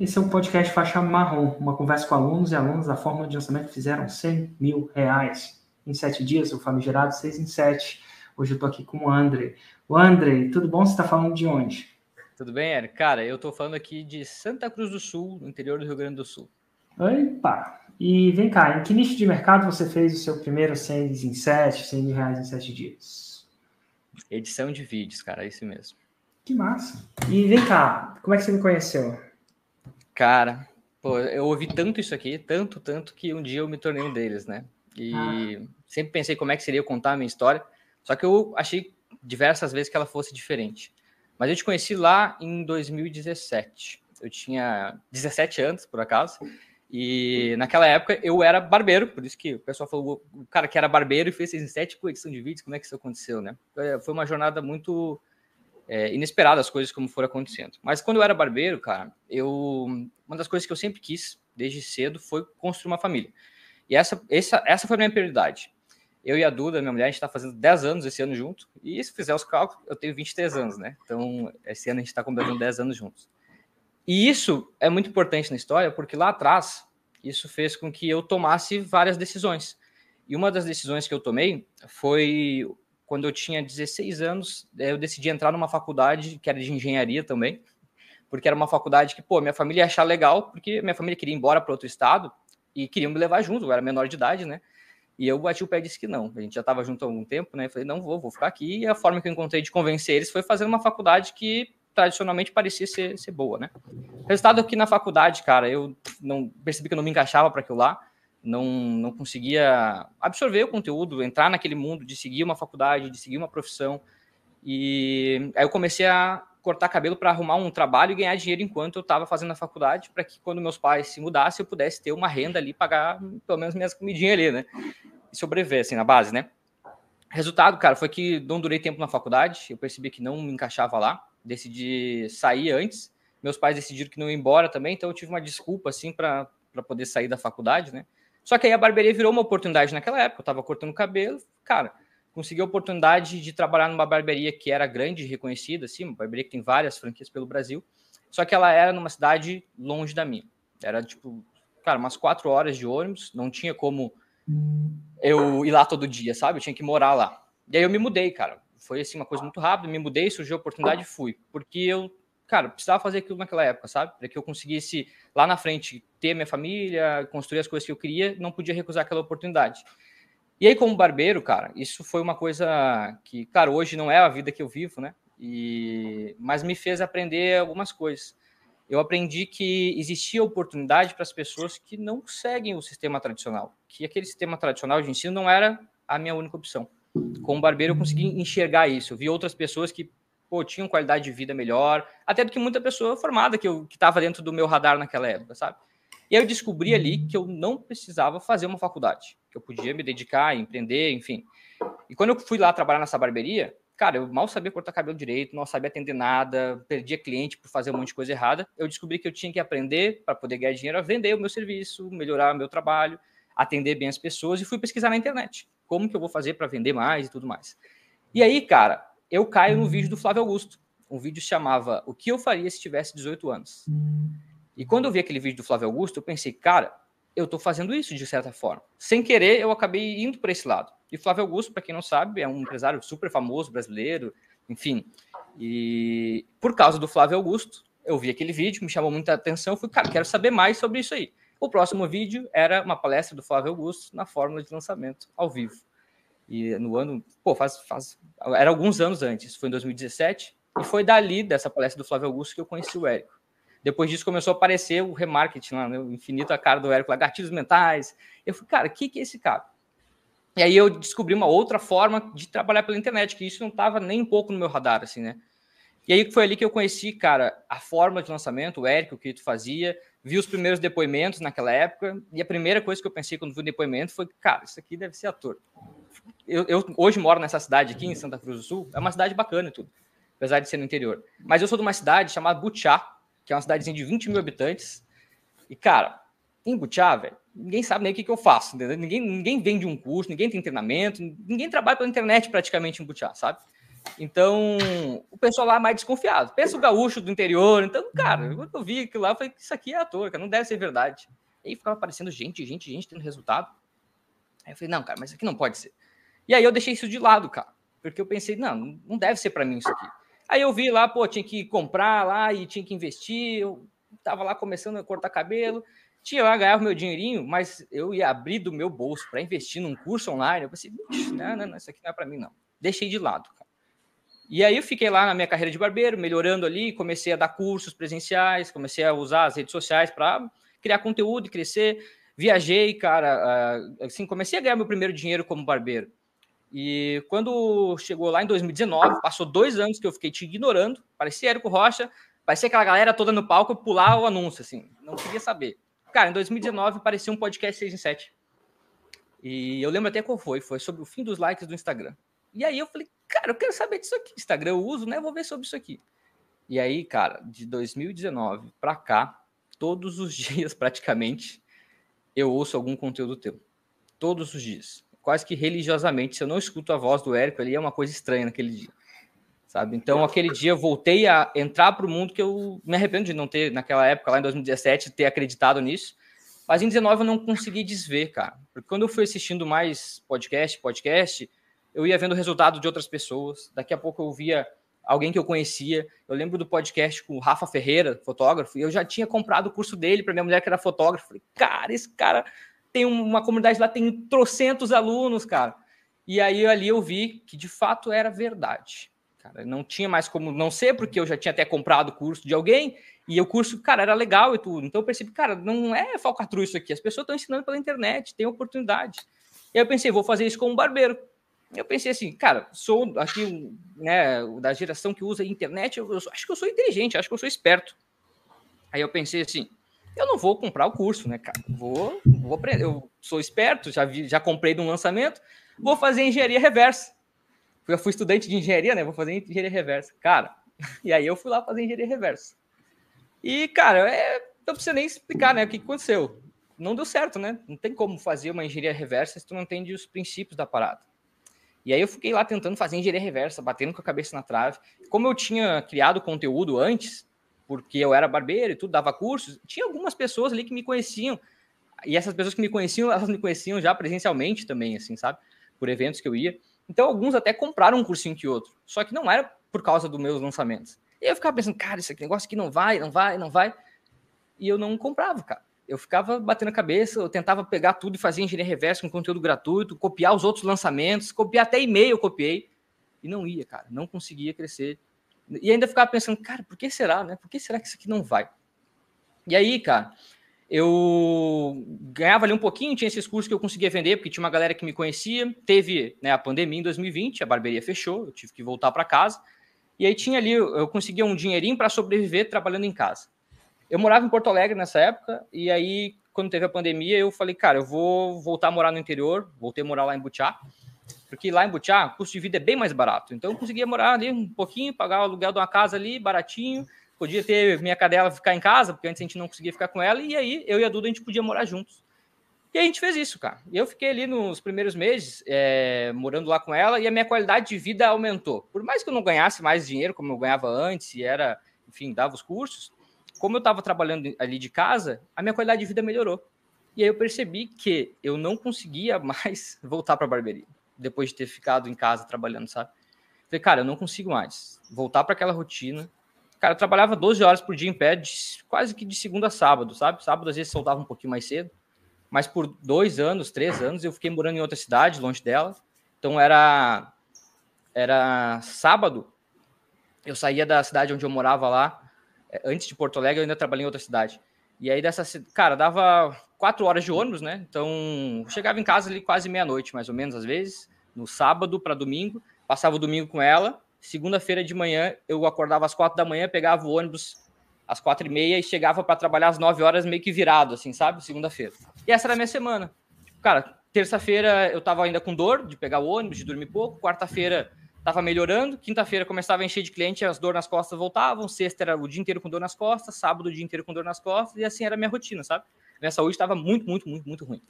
Esse é o podcast Faixa Marrom, uma conversa com alunos e alunas da fórmula de lançamento que fizeram 100 mil reais em sete dias, o famigerado 6 em 7. Hoje eu tô aqui com o André. O André, tudo bom? Você está falando de onde? Tudo bem, Eric? Cara, eu tô falando aqui de Santa Cruz do Sul, no interior do Rio Grande do Sul. Opa! E vem cá, em que nicho de mercado você fez o seu primeiro 100 em 7, 100 mil reais em 7 dias? Edição de vídeos, cara, é isso mesmo. Que massa! E vem cá, como é que você me conheceu? Cara, pô, eu ouvi tanto isso aqui, tanto, tanto, que um dia eu me tornei um deles, né? E ah. sempre pensei como é que seria contar a minha história, só que eu achei diversas vezes que ela fosse diferente. Mas eu te conheci lá em 2017. Eu tinha 17 anos, por acaso, e naquela época eu era barbeiro, por isso que o pessoal falou, o cara que era barbeiro e fez 67 com edição de vídeos, como é que isso aconteceu, né? Foi uma jornada muito é, inesperado as coisas como foram acontecendo. Mas quando eu era barbeiro, cara, eu uma das coisas que eu sempre quis desde cedo foi construir uma família. E essa, essa, essa foi a minha prioridade. Eu e a Duda, minha mulher, a gente está fazendo 10 anos esse ano junto. E se fizer os cálculos, eu tenho 23 anos, né? Então, esse ano a gente está completando 10 anos juntos. E isso é muito importante na história, porque lá atrás, isso fez com que eu tomasse várias decisões. E uma das decisões que eu tomei foi quando eu tinha 16 anos, eu decidi entrar numa faculdade que era de engenharia também, porque era uma faculdade que, pô, minha família ia achar legal, porque minha família queria ir embora para outro estado e queriam me levar junto, eu era menor de idade, né? E eu bati o pé e disse que não. A gente já estava junto há algum tempo, né? Eu falei, não vou, vou ficar aqui. E a forma que eu encontrei de convencer eles foi fazendo uma faculdade que tradicionalmente parecia ser, ser boa, né? Resultado aqui na faculdade, cara, eu não percebi que eu não me encaixava para aquilo lá não, não conseguia absorver o conteúdo, entrar naquele mundo de seguir uma faculdade, de seguir uma profissão. E aí eu comecei a cortar cabelo para arrumar um trabalho e ganhar dinheiro enquanto eu estava fazendo a faculdade, para que quando meus pais se mudassem eu pudesse ter uma renda ali, pagar pelo menos minhas comidinhas ali, né? E sobreviver, assim, na base, né? Resultado, cara, foi que não durei tempo na faculdade, eu percebi que não me encaixava lá, decidi sair antes. Meus pais decidiram que não ia embora também, então eu tive uma desculpa, assim, para poder sair da faculdade, né? Só que aí a barbearia virou uma oportunidade naquela época. Eu estava cortando cabelo, cara, consegui a oportunidade de trabalhar numa barbearia que era grande reconhecida, assim, uma barbearia que tem várias franquias pelo Brasil. Só que ela era numa cidade longe da minha. Era tipo, cara, umas quatro horas de ônibus, não tinha como eu ir lá todo dia, sabe? Eu tinha que morar lá. E aí eu me mudei, cara. Foi assim uma coisa muito rápida, me mudei, surgiu a oportunidade fui. Porque eu cara, precisava fazer aquilo naquela época, sabe? Para que eu conseguisse lá na frente ter minha família, construir as coisas que eu queria, não podia recusar aquela oportunidade. E aí, como barbeiro, cara, isso foi uma coisa que, cara, hoje não é a vida que eu vivo, né? E... Mas me fez aprender algumas coisas. Eu aprendi que existia oportunidade para as pessoas que não seguem o sistema tradicional, que aquele sistema tradicional de ensino não era a minha única opção. Como barbeiro, eu consegui enxergar isso. Eu vi outras pessoas que pô, tinham qualidade de vida melhor, até do que muita pessoa formada que eu que estava dentro do meu radar naquela época, sabe? E aí eu descobri ali que eu não precisava fazer uma faculdade, que eu podia me dedicar, empreender, enfim. E quando eu fui lá trabalhar nessa barbearia, cara, eu mal sabia cortar cabelo direito, não sabia atender nada, perdia cliente por fazer um monte de coisa errada. Eu descobri que eu tinha que aprender para poder ganhar dinheiro a vender o meu serviço, melhorar o meu trabalho, atender bem as pessoas e fui pesquisar na internet como que eu vou fazer para vender mais e tudo mais. E aí, cara, eu caio no vídeo do Flávio Augusto. Um vídeo chamava O que eu faria se tivesse 18 anos. E quando eu vi aquele vídeo do Flávio Augusto, eu pensei, cara, eu estou fazendo isso de certa forma. Sem querer, eu acabei indo para esse lado. E Flávio Augusto, para quem não sabe, é um empresário super famoso brasileiro, enfim. E por causa do Flávio Augusto, eu vi aquele vídeo, me chamou muita atenção, fui, cara, quero saber mais sobre isso aí. O próximo vídeo era uma palestra do Flávio Augusto na fórmula de lançamento ao vivo. E no ano, pô, faz, faz era alguns anos antes, foi em 2017, e foi dali, dessa palestra do Flávio Augusto, que eu conheci o Érico. Depois disso começou a aparecer o remarketing lá, né, o infinito a cara do Érico, lá, gatilhos mentais. Eu falei, cara, o que, que é esse cara? E aí eu descobri uma outra forma de trabalhar pela internet, que isso não estava nem um pouco no meu radar, assim, né? E aí foi ali que eu conheci, cara, a forma de lançamento, o Érico, o que tu fazia, vi os primeiros depoimentos naquela época, e a primeira coisa que eu pensei quando vi o depoimento foi, cara, isso aqui deve ser ator eu, eu, hoje moro nessa cidade aqui, em Santa Cruz do Sul, é uma cidade bacana e tudo, apesar de ser no interior. Mas eu sou de uma cidade chamada Butiá, que é uma cidadezinha de 20 mil habitantes. E, cara, em Butiá, velho, ninguém sabe nem o que, que eu faço, entendeu? Ninguém, ninguém vende um curso, ninguém tem treinamento, ninguém trabalha pela internet praticamente em Butiá, sabe? Então, o pessoal lá é mais desconfiado. Pensa o gaúcho do interior. Então, cara, Uhum. quando eu vi aquilo lá, eu falei, isso aqui é ator, cara, não deve ser verdade. E aí ficava aparecendo gente, gente, gente tendo resultado. Aí eu falei, não, cara, mas isso aqui não pode ser. E aí eu deixei isso de lado, cara. Porque eu pensei, não, não deve ser para mim isso aqui. Aí eu vi lá, pô, tinha que comprar lá e tinha que investir. Eu tava lá começando a cortar cabelo. Tinha lá, ganhava meu dinheirinho, mas eu ia abrir do meu bolso para investir num curso online. Eu pensei, não, não, não, isso aqui não é para mim, não. Deixei de lado, cara. E aí eu fiquei lá na minha carreira de barbeiro, melhorando ali, comecei a dar cursos presenciais, comecei a usar as redes sociais para criar conteúdo e crescer. Viajei, cara, assim, comecei a ganhar meu primeiro dinheiro como barbeiro. E quando chegou lá em 2019, passou dois anos que eu fiquei te ignorando, parecia Érico Rocha, parecia aquela galera toda no palco pular o anúncio, assim, não queria saber. Cara, em 2019 apareceu um podcast 6 em 7. E eu lembro até qual foi, foi sobre o fim dos likes do Instagram. E aí eu falei, cara, eu quero saber disso aqui. Instagram eu uso, né? Vou ver sobre isso aqui. E aí, cara, de 2019 para cá, todos os dias praticamente, eu ouço algum conteúdo teu. Todos os dias. Quase que religiosamente. Se eu não escuto a voz do Érico ali, é uma coisa estranha naquele dia. Sabe? Então, aquele dia eu voltei a entrar para o mundo que eu me arrependo de não ter, naquela época, lá em 2017, ter acreditado nisso. Mas em 19 eu não consegui desver, cara. Porque quando eu fui assistindo mais podcast, podcast, eu ia vendo o resultado de outras pessoas. Daqui a pouco eu via alguém que eu conhecia. Eu lembro do podcast com o Rafa Ferreira, fotógrafo, e eu já tinha comprado o curso dele para minha mulher que era fotógrafa. Falei, cara, esse cara tem uma comunidade lá, tem trocentos alunos, cara. E aí ali eu vi que de fato era verdade. Cara, não tinha mais como não ser, porque eu já tinha até comprado o curso de alguém, e o curso, cara, era legal e tudo. Então eu percebi, cara, não é falcatrua isso aqui. As pessoas estão ensinando pela internet, tem oportunidade. E aí eu pensei, vou fazer isso como barbeiro. Eu pensei assim, cara, sou aqui, né, da geração que usa internet, eu, eu acho que eu sou inteligente, acho que eu sou esperto. Aí eu pensei assim, eu não vou comprar o curso, né, cara? Vou, vou aprender. Eu sou esperto, já, vi, já comprei de um lançamento, vou fazer engenharia reversa. Eu fui estudante de engenharia, né? Vou fazer engenharia reversa. Cara, e aí eu fui lá fazer engenharia reversa. E, cara, é, não precisa nem explicar, né? O que aconteceu. Não deu certo, né? Não tem como fazer uma engenharia reversa se tu não entende os princípios da parada. E aí eu fiquei lá tentando fazer engenharia reversa, batendo com a cabeça na trave. Como eu tinha criado conteúdo antes, porque eu era barbeiro e tudo, dava cursos, tinha algumas pessoas ali que me conheciam. E essas pessoas que me conheciam, elas me conheciam já presencialmente também, assim, sabe? Por eventos que eu ia. Então, alguns até compraram um cursinho que outro. Só que não era por causa dos meus lançamentos. E eu ficava pensando, cara, esse negócio aqui não vai, não vai, não vai. E eu não comprava, cara. Eu ficava batendo a cabeça, eu tentava pegar tudo e fazer engenharia reversa com conteúdo gratuito, copiar os outros lançamentos, copiar até e-mail eu copiei. E não ia, cara. Não conseguia crescer. E ainda ficava pensando, cara, por que será, né? Por que será que isso aqui não vai? E aí, cara, eu ganhava ali um pouquinho, tinha esses cursos que eu conseguia vender, porque tinha uma galera que me conhecia. Teve né, a pandemia em 2020, a barbearia fechou, eu tive que voltar para casa. E aí tinha ali, eu conseguia um dinheirinho para sobreviver trabalhando em casa. Eu morava em Porto Alegre nessa época, e aí, quando teve a pandemia, eu falei, cara, eu vou voltar a morar no interior, voltei a morar lá em Butiá, porque lá em Butiá, o custo de vida é bem mais barato. Então eu conseguia morar ali um pouquinho, pagar o aluguel de uma casa ali, baratinho, podia ter minha cadela ficar em casa, porque antes a gente não conseguia ficar com ela, e aí eu e a Duda a gente podia morar juntos. E a gente fez isso, cara. E eu fiquei ali nos primeiros meses, é, morando lá com ela, e a minha qualidade de vida aumentou. Por mais que eu não ganhasse mais dinheiro como eu ganhava antes, e era, enfim, dava os cursos, como eu estava trabalhando ali de casa, a minha qualidade de vida melhorou. E aí eu percebi que eu não conseguia mais voltar para a barbearia, depois de ter ficado em casa trabalhando, sabe? Falei, cara, eu não consigo mais voltar para aquela rotina. Cara, eu trabalhava 12 horas por dia em pé, de, quase que de segunda a sábado, sabe? Sábado às vezes soltava um pouquinho mais cedo. Mas por dois anos, três anos, eu fiquei morando em outra cidade, longe dela. Então era, era sábado, eu saía da cidade onde eu morava lá, antes de Porto Alegre, eu ainda trabalhei em outra cidade. E aí dessa, cara, dava quatro horas de ônibus, né? Então chegava em casa ali quase meia-noite, mais ou menos, às vezes, no sábado para domingo. Passava o domingo com ela. Segunda-feira de manhã eu acordava às quatro da manhã, pegava o ônibus às quatro e meia e chegava para trabalhar às nove horas meio que virado, assim, sabe? Segunda-feira. E essa era a minha semana. Cara, terça-feira eu tava ainda com dor de pegar o ônibus, de dormir pouco. Quarta-feira tava melhorando. Quinta-feira começava a encher de cliente, as dores nas costas voltavam. Sexta era o dia inteiro com dor nas costas. Sábado o dia inteiro com dor nas costas. E assim era a minha rotina, sabe? Minha saúde estava muito, muito, muito, muito ruim.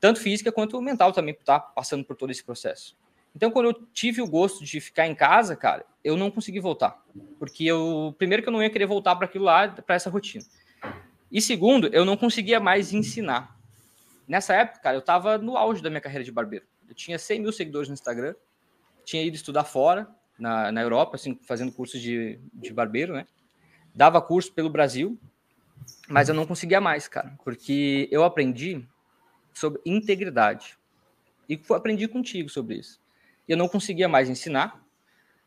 Tanto física quanto mental também, tá passando por todo esse processo. Então, quando eu tive o gosto de ficar em casa, cara, eu não consegui voltar. Porque eu, primeiro, que eu não ia querer voltar para aquilo lá, para essa rotina. E segundo, eu não conseguia mais ensinar. Nessa época, cara, eu estava no auge da minha carreira de barbeiro. Eu tinha 100 mil seguidores no Instagram, tinha ido estudar fora, na, na Europa, assim, fazendo curso de, de barbeiro, né? Dava curso pelo Brasil, mas eu não conseguia mais, cara, porque eu aprendi sobre integridade. E aprendi contigo sobre isso. Eu não conseguia mais ensinar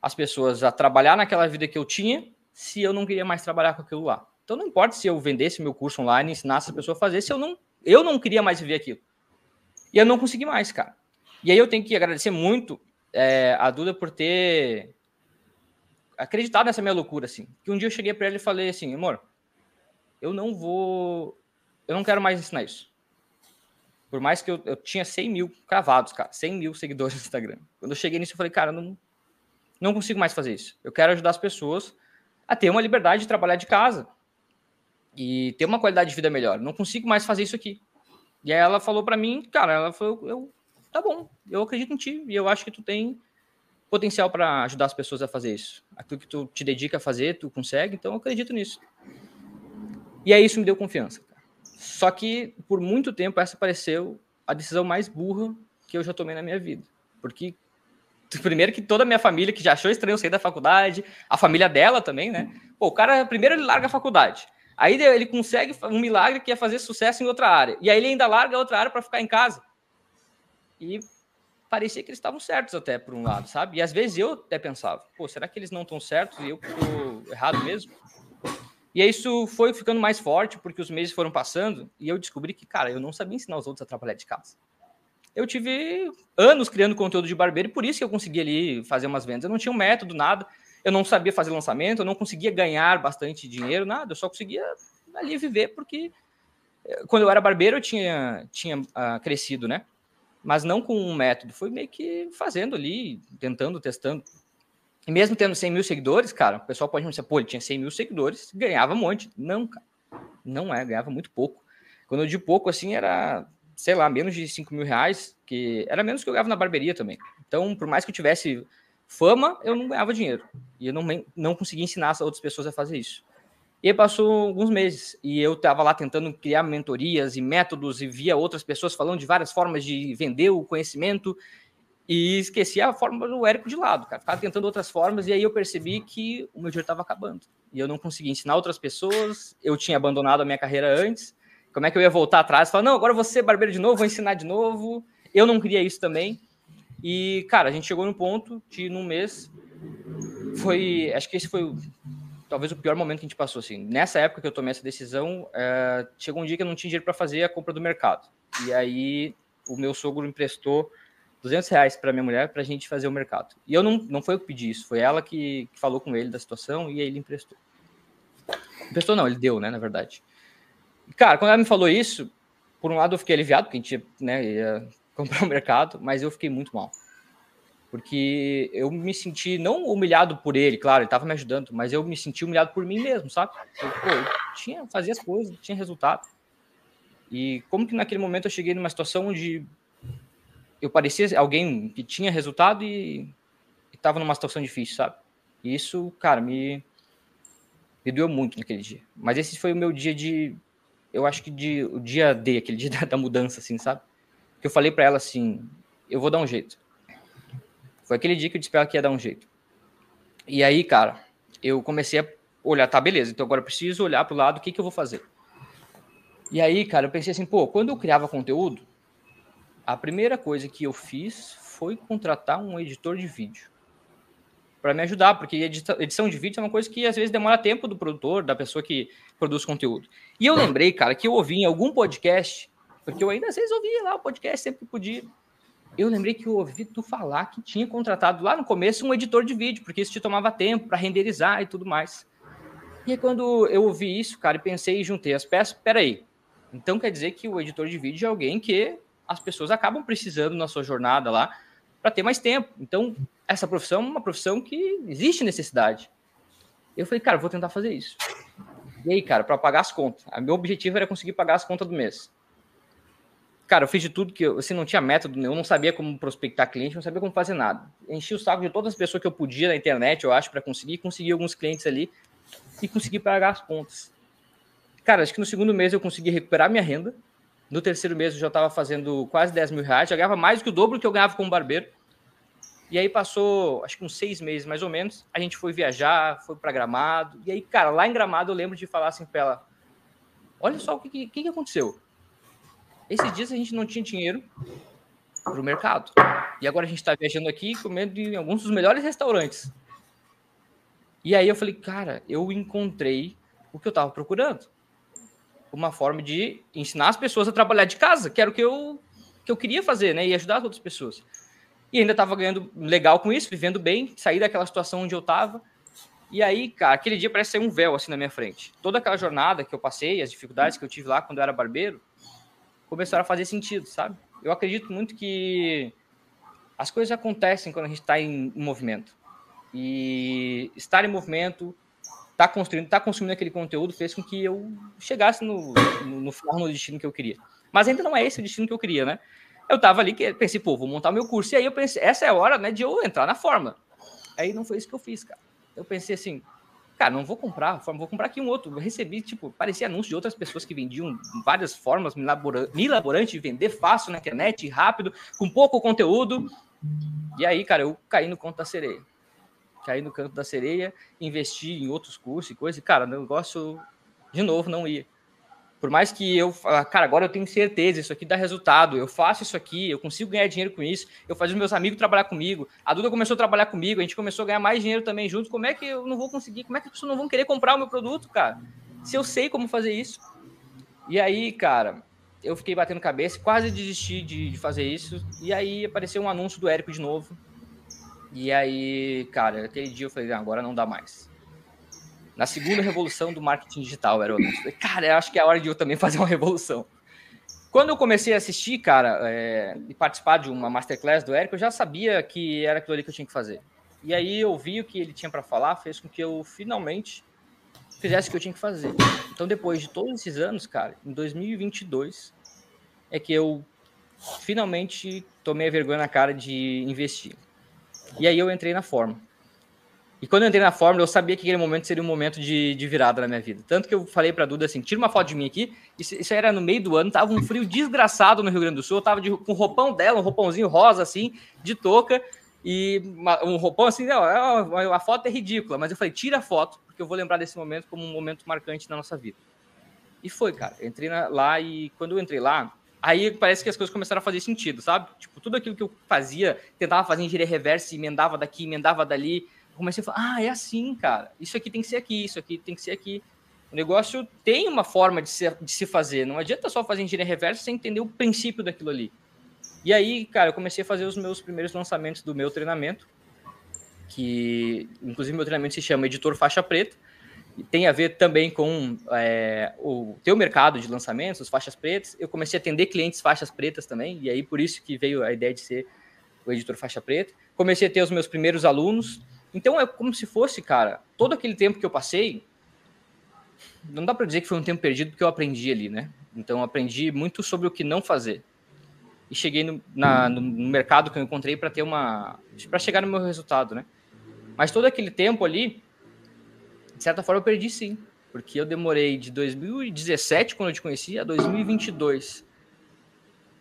as pessoas a trabalhar naquela vida que eu tinha se eu não queria mais trabalhar com aquilo lá. Então não importa se eu vendesse meu curso online, ensinasse a pessoa a fazer, se eu não, eu não queria mais viver aquilo. E eu não consegui mais, cara. E aí eu tenho que agradecer muito é, a Duda por ter acreditado nessa minha loucura, assim. Que um dia eu cheguei para ela e falei assim, amor, eu não vou, eu não quero mais ensinar isso. Por mais que eu, eu tinha 100 mil cravados, cara, 100 mil seguidores no Instagram. Quando eu cheguei nisso, eu falei, cara, não, não consigo mais fazer isso. Eu quero ajudar as pessoas a ter uma liberdade de trabalhar de casa e ter uma qualidade de vida melhor. Não consigo mais fazer isso aqui. E aí ela falou para mim, cara, ela falou, eu, tá bom, eu acredito em ti e eu acho que tu tem potencial para ajudar as pessoas a fazer isso. Aquilo que tu te dedica a fazer, tu consegue, então eu acredito nisso. E aí isso me deu confiança. Só que por muito tempo essa pareceu a decisão mais burra que eu já tomei na minha vida. Porque primeiro que toda a minha família que já achou estranho sair da faculdade, a família dela também, né? Pô, o cara primeiro ele larga a faculdade. Aí ele consegue um milagre que é fazer sucesso em outra área. E aí ele ainda larga outra área para ficar em casa. E parecia que eles estavam certos até por um lado, sabe? E às vezes eu até pensava, pô, será que eles não estão certos e eu estou errado mesmo? E isso foi ficando mais forte porque os meses foram passando e eu descobri que, cara, eu não sabia ensinar os outros a trabalhar de casa. Eu tive anos criando conteúdo de barbeiro e por isso que eu consegui ali fazer umas vendas. Eu não tinha um método, nada. Eu não sabia fazer lançamento, eu não conseguia ganhar bastante dinheiro, nada. Eu só conseguia ali viver porque eh, quando eu era barbeiro eu tinha, tinha uh, crescido, né? Mas não com um método. Foi meio que fazendo ali, tentando, testando. E mesmo tendo 100 mil seguidores, cara, o pessoal pode me dizer, pô, ele tinha 100 mil seguidores, ganhava um monte. Não, cara, não é, ganhava muito pouco. Quando eu digo pouco, assim, era, sei lá, menos de 5 mil reais, que era menos que eu ganhava na barbearia também. Então, por mais que eu tivesse fama, eu não ganhava dinheiro. E eu não, não conseguia ensinar outras pessoas a fazer isso. E passou alguns meses e eu estava lá tentando criar mentorias e métodos e via outras pessoas falando de várias formas de vender o conhecimento e esqueci a forma do Érico de lado, cara. Ficava tentando outras formas e aí eu percebi que o meu dinheiro estava acabando. E eu não conseguia ensinar outras pessoas, eu tinha abandonado a minha carreira antes. Como é que eu ia voltar atrás falar, não, agora vou ser barbeiro de novo, vou ensinar de novo. Eu não queria isso também. E, cara, a gente chegou no ponto de, num mês, foi. Acho que esse foi talvez o pior momento que a gente passou. Assim. Nessa época que eu tomei essa decisão, é, chegou um dia que eu não tinha dinheiro para fazer a compra do mercado. E aí o meu sogro emprestou 200 reais para minha mulher para a gente fazer o mercado. E eu não, não foi eu que pedi isso, foi ela que, que falou com ele da situação e aí ele emprestou. Emprestou não, ele deu, né, na verdade. Cara, quando ela me falou isso, por um lado eu fiquei aliviado, porque a gente né, ia comprar o mercado, mas eu fiquei muito mal. Porque eu me senti não humilhado por ele, claro, ele estava me ajudando, mas eu me senti humilhado por mim mesmo, sabe? Eu, pô, eu tinha, fazia as coisas, tinha resultado. E como que naquele momento eu cheguei numa situação onde eu parecia alguém que tinha resultado e estava numa situação difícil, sabe? E isso, cara, me, me doeu muito naquele dia. Mas esse foi o meu dia de. Eu acho que de, o dia D, aquele dia da, da mudança, assim, sabe? Que eu falei para ela assim: eu vou dar um jeito. Foi aquele dia que eu disse pra ela que ia dar um jeito. E aí, cara, eu comecei a olhar, tá, beleza, então agora eu preciso olhar pro lado, o que, que eu vou fazer? E aí, cara, eu pensei assim, pô, quando eu criava conteúdo, a primeira coisa que eu fiz foi contratar um editor de vídeo para me ajudar, porque edição de vídeo é uma coisa que às vezes demora tempo do produtor, da pessoa que produz conteúdo. E eu lembrei, cara, que eu ouvi em algum podcast, porque eu ainda às vezes ouvia lá o podcast sempre que podia. Eu lembrei que eu ouvi tu falar que tinha contratado lá no começo um editor de vídeo, porque isso te tomava tempo para renderizar e tudo mais. E aí, quando eu ouvi isso, cara, e pensei e juntei as peças, peraí. Então quer dizer que o editor de vídeo é alguém que as pessoas acabam precisando na sua jornada lá para ter mais tempo. Então, essa profissão é uma profissão que existe necessidade. Eu falei, cara, vou tentar fazer isso. E aí, cara, para pagar as contas. O meu objetivo era conseguir pagar as contas do mês. Cara, eu fiz de tudo que eu, assim, não tinha método, eu não sabia como prospectar cliente, não sabia como fazer nada. Enchi o saco de todas as pessoas que eu podia na internet, eu acho, para conseguir, consegui alguns clientes ali e consegui pagar as contas. Cara, acho que no segundo mês eu consegui recuperar minha renda. No terceiro mês eu já estava fazendo quase 10 mil reais, já ganhava mais do que o dobro que eu ganhava como barbeiro. E aí passou, acho que uns seis meses mais ou menos, a gente foi viajar, foi para Gramado. E aí, cara, lá em Gramado eu lembro de falar assim para ela: Olha só o que, que, que aconteceu. Esses dias a gente não tinha dinheiro para o mercado. E agora a gente está viajando aqui comendo em alguns dos melhores restaurantes. E aí eu falei, cara, eu encontrei o que eu estava procurando. Uma forma de ensinar as pessoas a trabalhar de casa, que era o que eu, que eu queria fazer, né? E ajudar as outras pessoas. E ainda estava ganhando legal com isso, vivendo bem, sair daquela situação onde eu estava. E aí, cara, aquele dia parece ser um véu assim na minha frente. Toda aquela jornada que eu passei, as dificuldades que eu tive lá quando eu era barbeiro, começaram a fazer sentido, sabe? Eu acredito muito que as coisas acontecem quando a gente está em, movimento. E estar em movimento, tá construindo, tá consumindo aquele conteúdo fez com que eu chegasse no, no, no final no destino que eu queria. Mas ainda não é esse o destino que eu queria, né? Eu tava ali que pensei, pô, vou montar meu curso. E aí eu pensei, essa é a hora, né, de eu entrar na forma. Aí não foi isso que eu fiz, cara. Eu pensei assim, cara, não vou comprar, vou comprar aqui um outro. Eu recebi, tipo, parecia anúncio de outras pessoas que vendiam várias formas milaborantes de vender fácil na internet, rápido, com pouco conteúdo. E aí, cara, eu caí no conto da sereia cair no canto da sereia, investir em outros cursos e coisa, e, cara, o negócio, de novo, não ia. Por mais que eu, cara, agora eu tenho certeza, isso aqui dá resultado, eu faço isso aqui, eu consigo ganhar dinheiro com isso, eu fazia os meus amigos trabalhar comigo, a Duda começou a trabalhar comigo, a gente começou a ganhar mais dinheiro também juntos, como é que eu não vou conseguir, como é que as pessoas não vão querer comprar o meu produto, cara? Se eu sei como fazer isso. E aí, cara, eu fiquei batendo cabeça, quase desisti de, de fazer isso, e aí apareceu um anúncio do Érico de novo, e aí, cara, aquele dia eu falei, agora não dá mais. Na segunda revolução do marketing digital era o anúncio. Cara, eu acho que é a hora de eu também fazer uma revolução. Quando eu comecei a assistir, cara, é, e participar de uma masterclass do Eric, eu já sabia que era aquilo ali que eu tinha que fazer. E aí eu vi o que ele tinha para falar, fez com que eu finalmente fizesse o que eu tinha que fazer. Então, depois de todos esses anos, cara, em 2022 é que eu finalmente tomei a vergonha na cara de investir. E aí eu entrei na Fórmula. E quando eu entrei na Fórmula, eu sabia que aquele momento seria um momento de, de virada na minha vida. Tanto que eu falei pra Duda assim: tira uma foto de mim aqui. Isso, isso era no meio do ano, tava um frio desgraçado no Rio Grande do Sul. Eu tava de, com o roupão dela, um roupãozinho rosa, assim, de touca. E uma, um roupão assim, não, a, a foto é ridícula. Mas eu falei: tira a foto, porque eu vou lembrar desse momento como um momento marcante na nossa vida. E foi, cara. Eu entrei na, lá e quando eu entrei lá, Aí parece que as coisas começaram a fazer sentido, sabe? Tipo, tudo aquilo que eu fazia, tentava fazer engenharia reversa, emendava daqui, emendava dali. Comecei a falar, ah, é assim, cara. Isso aqui tem que ser aqui, isso aqui tem que ser aqui. O negócio tem uma forma de se, de se fazer. Não adianta só fazer engenharia reversa sem entender o princípio daquilo ali. E aí, cara, eu comecei a fazer os meus primeiros lançamentos do meu treinamento, que inclusive meu treinamento se chama Editor Faixa Preta tem a ver também com é, o teu mercado de lançamentos, as faixas pretas. Eu comecei a atender clientes faixas pretas também, e aí por isso que veio a ideia de ser o editor faixa preta. Comecei a ter os meus primeiros alunos. Então é como se fosse, cara, todo aquele tempo que eu passei, não dá para dizer que foi um tempo perdido porque eu aprendi ali, né? Então aprendi muito sobre o que não fazer. E cheguei no, na, no mercado que eu encontrei para ter uma para chegar no meu resultado, né? Mas todo aquele tempo ali, de certa forma, eu perdi sim. Porque eu demorei de 2017, quando eu te conheci, a 2022.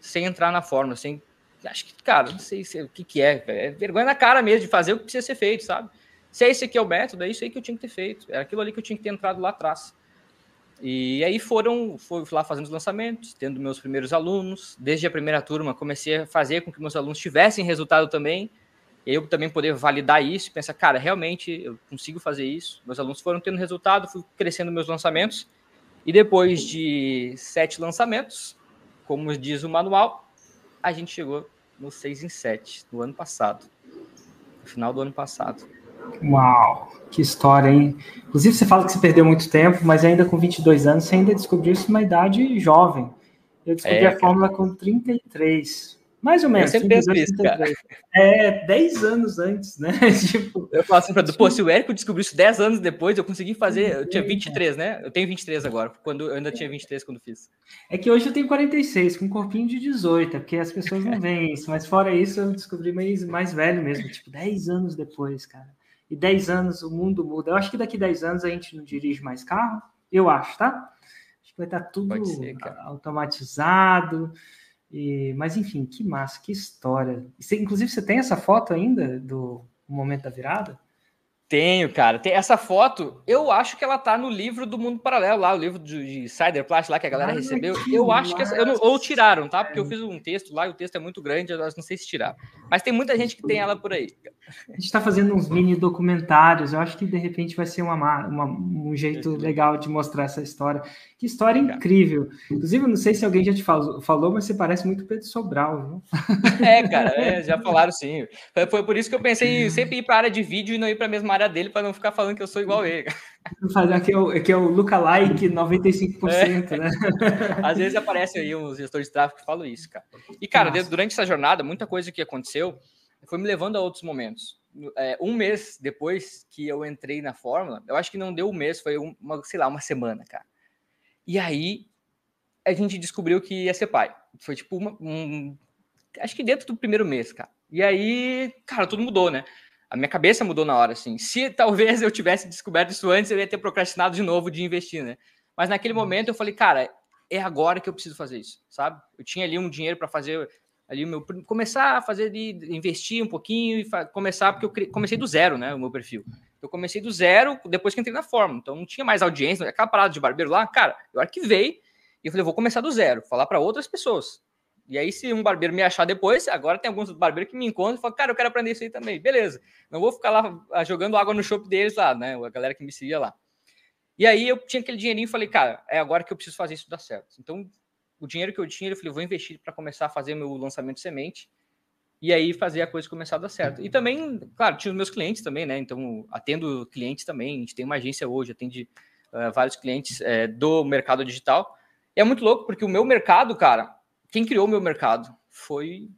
Sem entrar na fórmula, sem. Acho que, cara, não sei se, o que, que é. É vergonha na cara mesmo de fazer o que precisa ser feito, sabe? Se é esse aqui é o método, é isso aí que eu tinha que ter feito. Era aquilo ali que eu tinha que ter entrado lá atrás. E aí foram, fui lá fazendo os lançamentos, tendo meus primeiros alunos. Desde a primeira turma, comecei a fazer com que meus alunos tivessem resultado também eu também poder validar isso pensar, cara, realmente eu consigo fazer isso. Meus alunos foram tendo resultado, fui crescendo meus lançamentos. E depois de sete lançamentos, como diz o manual, a gente chegou no 6 em 7 no ano passado. No final do ano passado. Uau, que história, hein? Inclusive, você fala que você perdeu muito tempo, mas ainda com 22 anos, você ainda descobriu isso numa idade jovem. Eu descobri é, a fórmula com 33. Mais ou menos. Eu sempre penso isso, cara. É, 10 anos antes, né? tipo, eu falo assim pra pô, se o Érico descobriu isso 10 anos depois, eu consegui fazer. Eu tinha 23, né? Eu tenho 23 agora, quando eu ainda tinha 23 quando fiz. É que hoje eu tenho 46, com um corpinho de 18, é porque as pessoas não veem isso. Mas fora isso, eu descobri mais, mais velho mesmo, tipo, 10 anos depois, cara. E 10 anos o mundo muda. Eu acho que daqui 10 anos a gente não dirige mais carro. Eu acho, tá? Acho que vai estar tudo ser, automatizado. E, mas enfim, que massa, que história. Você, inclusive, você tem essa foto ainda do momento da virada? Tenho, cara. Tem essa foto, eu acho que ela tá no livro do Mundo Paralelo, lá, o livro de, de lá que a galera recebeu. Eu acho que essa, eu não, ou tiraram, tá? Porque eu fiz um texto lá e o texto é muito grande, eu não sei se tirar. Mas tem muita gente que tem ela por aí. A gente está fazendo uns mini documentários. Eu acho que de repente vai ser uma, uma, um jeito legal de mostrar essa história. Que história incrível. Inclusive, eu não sei se alguém já te falou, falou mas você parece muito Pedro Sobral, viu? É, cara, é, já falaram sim. Foi, foi, por isso que eu pensei em sempre ir para a área de vídeo e não ir para a mesma área dele, para não ficar falando que eu sou igual ele. Fazer que é o, que é o lookalike 95%, é. né? Às vezes aparece aí uns gestores de tráfego que falam isso, cara. E, cara, Nossa. durante essa jornada, muita coisa que aconteceu foi me levando a outros momentos. É, um mês depois que eu entrei na Fórmula, eu acho que não deu um mês, foi uma, sei lá, uma semana, cara. E aí a gente descobriu que ia ser pai. Foi tipo uma, um. Acho que dentro do primeiro mês, cara. E aí, cara, tudo mudou, né? A minha cabeça mudou na hora, assim. Se talvez eu tivesse descoberto isso antes, eu ia ter procrastinado de novo de investir, né? Mas naquele momento eu falei, cara, é agora que eu preciso fazer isso, sabe? Eu tinha ali um dinheiro para fazer ali o meu começar a fazer de investir um pouquinho e começar porque eu comecei do zero, né, o meu perfil. Eu comecei do zero depois que entrei na Fórmula. Então não tinha mais audiência, aquela parada de barbeiro lá, cara, eu arquivei e eu falei, vou começar do zero, falar para outras pessoas. E aí, se um barbeiro me achar depois, agora tem alguns barbeiros que me encontram e falam, cara, eu quero aprender isso aí também. Beleza. Não vou ficar lá ah, jogando água no shopping deles lá, né? A galera que me seguia lá. E aí eu tinha aquele dinheirinho e falei, cara, é agora que eu preciso fazer isso dar certo. Então, o dinheiro que eu tinha, eu falei, vou investir para começar a fazer meu lançamento semente e aí fazer a coisa começar a dar certo. E também, claro, tinha os meus clientes também, né? Então, atendo clientes também. A gente tem uma agência hoje, atende uh, vários clientes uh, do mercado digital. E é muito louco, porque o meu mercado, cara, quem criou o meu mercado foi.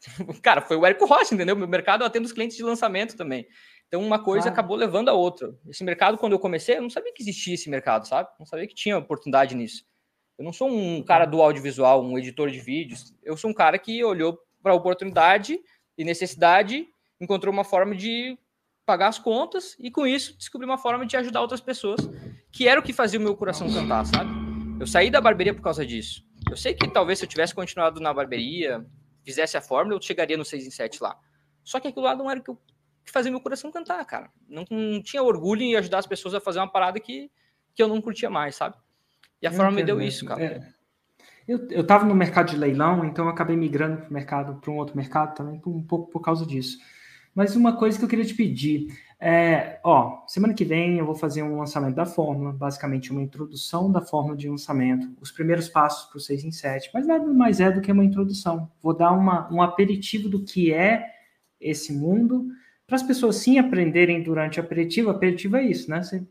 cara, foi o Érico Rocha, entendeu? Meu mercado eu atendo os clientes de lançamento também. Então, uma coisa acabou levando a outra. Esse mercado, quando eu comecei, eu não sabia que existia esse mercado, sabe? Não sabia que tinha oportunidade nisso. Eu não sou um cara do audiovisual, um editor de vídeos. Eu sou um cara que olhou para a oportunidade e necessidade, encontrou uma forma de pagar as contas e com isso descobri uma forma de ajudar outras pessoas, que era o que fazia o meu coração cantar, sabe? Eu saí da barbearia por causa disso. Eu sei que talvez se eu tivesse continuado na barbearia, fizesse a fórmula, eu chegaria no 6 em 7 lá. Só que aquilo lá não era o que, eu, que fazia meu coração cantar, cara. Não, não, tinha orgulho em ajudar as pessoas a fazer uma parada que, que eu não curtia mais, sabe? E a eu forma me deu isso, cara. É. Eu, eu tava no mercado de leilão, então eu acabei migrando para mercado, para um outro mercado também, um pouco por causa disso. Mas uma coisa que eu queria te pedir é, ó, semana que vem eu vou fazer um lançamento da fórmula, basicamente uma introdução da fórmula de lançamento, os primeiros passos para o 6 em 7, mas nada mais é do que uma introdução. Vou dar uma, um aperitivo do que é esse mundo, para as pessoas sim aprenderem durante o aperitivo. Aperitivo é isso, né? Você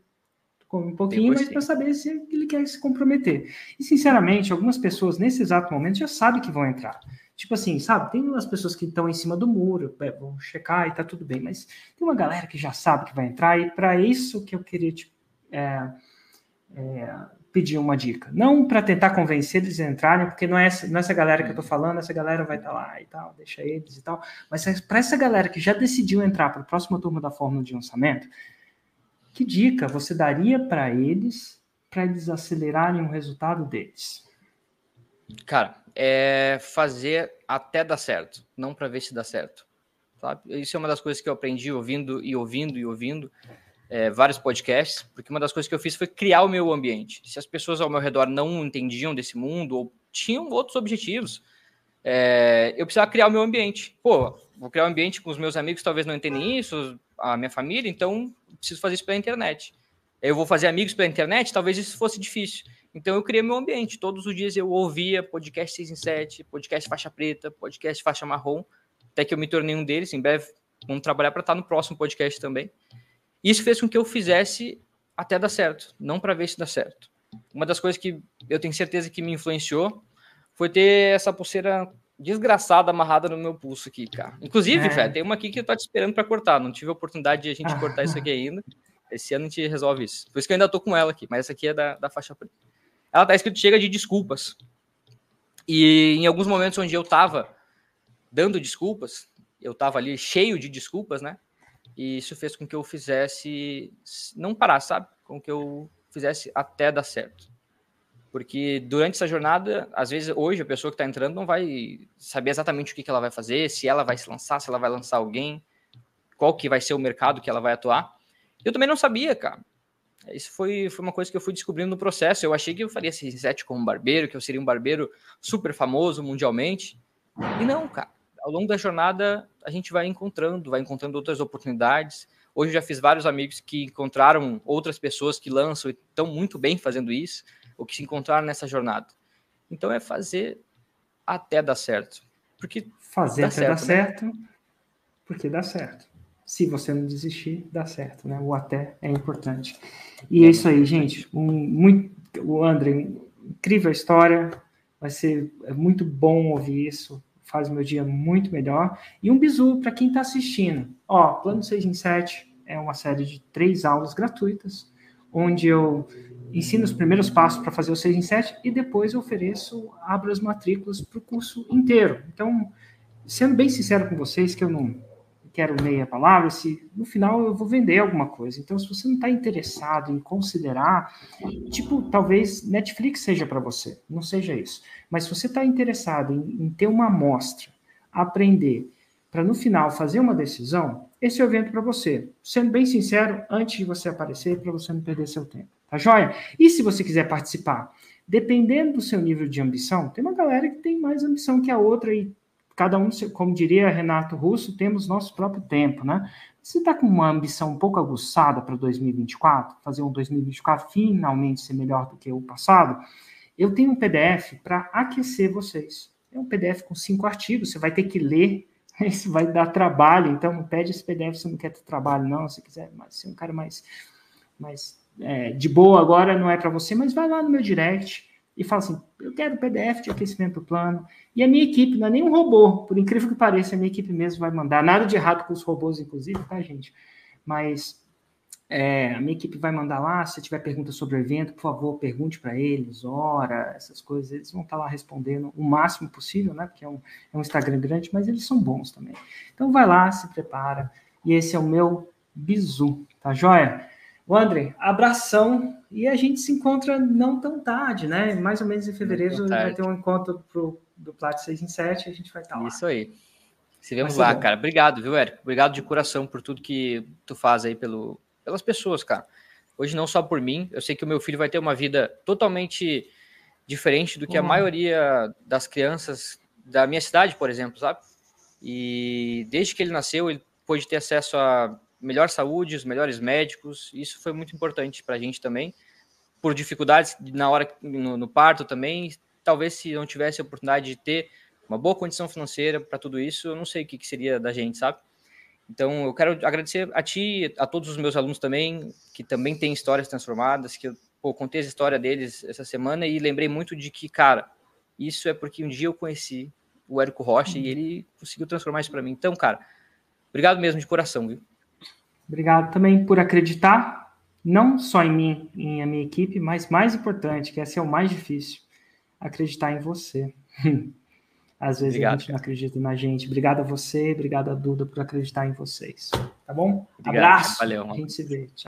come um pouquinho, mas para saber se ele quer se comprometer. E, sinceramente, algumas pessoas nesse exato momento já sabem que vão entrar. Tipo assim, sabe? Tem umas pessoas que estão em cima do muro, é, vão checar e tá tudo bem, mas tem uma galera que já sabe que vai entrar, e para isso que eu queria te é, é, pedir uma dica. Não para tentar convencer eles a entrarem, porque não é, essa, não é essa galera que eu tô falando, essa galera vai estar tá lá e tal, deixa eles e tal, mas é para essa galera que já decidiu entrar para a próxima turma da fórmula de lançamento, que dica você daria para eles para eles acelerarem o resultado deles? Cara, é fazer até dar certo, não para ver se dá certo. Sabe? Isso é uma das coisas que eu aprendi ouvindo e ouvindo e ouvindo é, vários podcasts, porque uma das coisas que eu fiz foi criar o meu ambiente. Se as pessoas ao meu redor não entendiam desse mundo ou tinham outros objetivos, é, eu precisava criar o meu ambiente. Pô, vou criar um ambiente com os meus amigos, talvez não entendem isso, a minha família, então preciso fazer isso pela internet. Eu vou fazer amigos pela internet, talvez isso fosse difícil. Então eu criei meu ambiente. Todos os dias eu ouvia podcast 6 em 7, podcast faixa preta, podcast faixa marrom, até que eu me tornei um deles. Em breve vamos trabalhar para estar no próximo podcast também. Isso fez com que eu fizesse até dar certo, não para ver se dá certo. Uma das coisas que eu tenho certeza que me influenciou foi ter essa pulseira desgraçada amarrada no meu pulso aqui, cara. Inclusive, é. tem uma aqui que eu tô te esperando para cortar. Não tive a oportunidade de a gente cortar isso aqui ainda. Esse ano a gente resolve isso. Por isso que eu ainda tô com ela aqui, mas essa aqui é da, da faixa preta. Ela tá escrito chega de desculpas. E em alguns momentos onde eu tava dando desculpas, eu tava ali cheio de desculpas, né? E isso fez com que eu fizesse não parar, sabe? Com que eu fizesse até dar certo. Porque durante essa jornada, às vezes hoje a pessoa que está entrando não vai saber exatamente o que, que ela vai fazer, se ela vai se lançar, se ela vai lançar alguém, qual que vai ser o mercado que ela vai atuar. Eu também não sabia, cara. Isso foi, foi uma coisa que eu fui descobrindo no processo. Eu achei que eu faria esse como barbeiro, que eu seria um barbeiro super famoso mundialmente. E não, cara. Ao longo da jornada, a gente vai encontrando, vai encontrando outras oportunidades. Hoje eu já fiz vários amigos que encontraram outras pessoas que lançam e estão muito bem fazendo isso, ou que se encontraram nessa jornada. Então é fazer até dar certo. Porque fazer até certo, dar né? certo, porque dá certo se você não desistir, dá certo, né? O até é importante. E é isso aí, gente. Um, muito, o André, incrível história. Vai ser é muito bom ouvir isso. Faz o meu dia muito melhor. E um bisu para quem está assistindo. Ó, Plano 6 em 7 é uma série de três aulas gratuitas, onde eu ensino os primeiros passos para fazer o 6 em 7 e depois eu ofereço, abro as matrículas para o curso inteiro. Então, sendo bem sincero com vocês, que eu não quero meia palavra, se no final eu vou vender alguma coisa. Então, se você não está interessado em considerar, tipo, talvez Netflix seja para você, não seja isso. Mas se você está interessado em, em, ter uma amostra, aprender, para no final fazer uma decisão, esse é o evento para você. Sendo bem sincero, antes de você aparecer, para você não perder seu tempo. Tá joia? E se você quiser participar, dependendo do seu nível de ambição, tem uma galera que tem mais ambição que a outra e cada um, como diria Renato Russo, temos nosso próprio tempo, né? Você está com uma ambição um pouco aguçada para 2024, fazer um 2024 finalmente ser melhor do que o passado, eu tenho um PDF para aquecer vocês. É um PDF com cinco artigos, você vai ter que ler, isso vai dar trabalho, então não pede esse PDF se não quer ter trabalho, não, se quiser ser um cara mais, mais é, de boa agora, não é para você, mas vai lá no meu direct, e fala assim: eu quero PDF de aquecimento plano. E a minha equipe, não é nem um robô, por incrível que pareça, a minha equipe mesmo vai mandar. Nada de errado com os robôs, inclusive, tá, gente? Mas é, a minha equipe vai mandar lá. Se tiver pergunta sobre o evento, por favor, pergunte para eles, hora, essas coisas. Eles vão estar tá lá respondendo o máximo possível, né? Porque é um, é um Instagram grande, mas eles são bons também. Então vai lá, se prepara. E esse é o meu bizu, tá joia? O André, abração e a gente se encontra não tão tarde, né? Mais ou menos em fevereiro vai ter um encontro pro, do Plat 6 em 7 a gente vai estar lá. Isso aí. Se vemos lá, bom. cara. Obrigado, viu, Érico? Obrigado de coração por tudo que tu faz aí pelo, pelas pessoas, cara. Hoje não só por mim, eu sei que o meu filho vai ter uma vida totalmente diferente do que uhum. a maioria das crianças da minha cidade, por exemplo, sabe? E desde que ele nasceu, ele pôde ter acesso a melhor saúde, os melhores médicos. Isso foi muito importante para a gente também. Por dificuldades na hora no, no, parto também. Talvez se não tivesse a oportunidade de ter uma boa condição financeira para tudo isso, eu não sei o que, que, seria da gente, sabe? Então, eu quero agradecer a ti, a todos os meus alunos também, que também têm histórias transformadas, que eu pô, contei a história deles essa semana e lembrei muito de que, cara, isso é porque um dia eu conheci o Érico Rocha uhum. e ele conseguiu transformar isso para mim. Então, cara, obrigado mesmo de coração, viu? Obrigado também por acreditar, não só em mim, em a minha equipe, mas mais importante, que esse é o mais difícil, acreditar em você. Às vezes obrigado, a gente não acredita na gente. Obrigado a você, obrigado a Duda por acreditar em vocês. Tá bom? Obrigado, Abraço. Valeu. A gente se vê. Tchau.